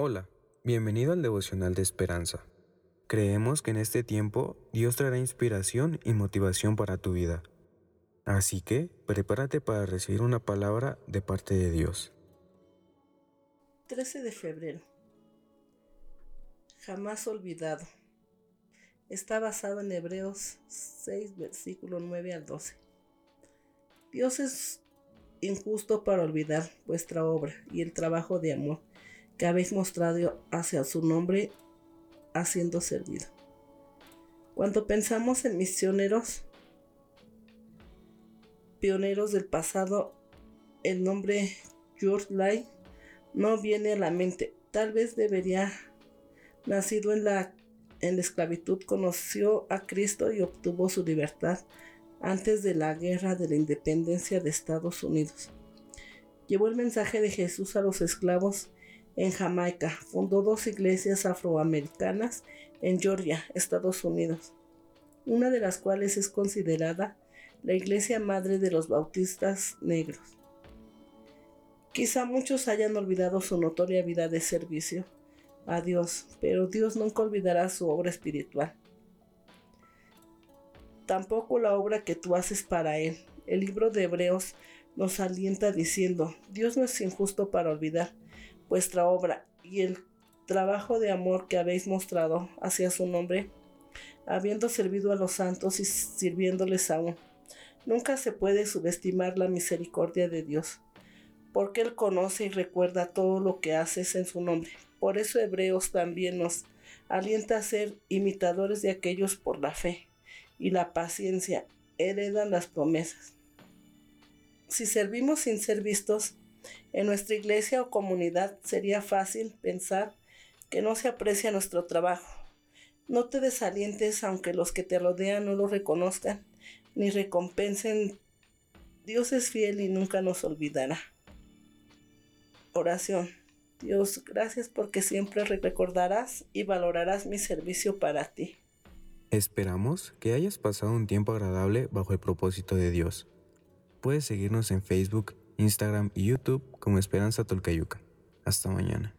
Hola, bienvenido al devocional de esperanza. Creemos que en este tiempo Dios traerá inspiración y motivación para tu vida. Así que prepárate para recibir una palabra de parte de Dios. 13 de febrero. Jamás olvidado. Está basado en Hebreos 6, versículo 9 al 12. Dios es injusto para olvidar vuestra obra y el trabajo de amor que habéis mostrado hacia su nombre haciendo servido. Cuando pensamos en misioneros, pioneros del pasado, el nombre George Lai no viene a la mente. Tal vez debería, nacido en la, en la esclavitud, conoció a Cristo y obtuvo su libertad antes de la guerra de la independencia de Estados Unidos. Llevó el mensaje de Jesús a los esclavos en Jamaica. Fundó dos iglesias afroamericanas en Georgia, Estados Unidos, una de las cuales es considerada la iglesia madre de los bautistas negros. Quizá muchos hayan olvidado su notoria vida de servicio a Dios, pero Dios nunca olvidará su obra espiritual. Tampoco la obra que tú haces para Él. El libro de Hebreos nos alienta diciendo, Dios no es injusto para olvidar vuestra obra y el trabajo de amor que habéis mostrado hacia su nombre, habiendo servido a los santos y sirviéndoles aún. Nunca se puede subestimar la misericordia de Dios, porque Él conoce y recuerda todo lo que haces en su nombre. Por eso Hebreos también nos alienta a ser imitadores de aquellos por la fe y la paciencia heredan las promesas. Si servimos sin ser vistos, en nuestra iglesia o comunidad sería fácil pensar que no se aprecia nuestro trabajo. No te desalientes aunque los que te rodean no lo reconozcan ni recompensen. Dios es fiel y nunca nos olvidará. Oración. Dios, gracias porque siempre recordarás y valorarás mi servicio para ti. Esperamos que hayas pasado un tiempo agradable bajo el propósito de Dios. Puedes seguirnos en Facebook, Instagram y YouTube como Esperanza Tolcayuca. Hasta mañana.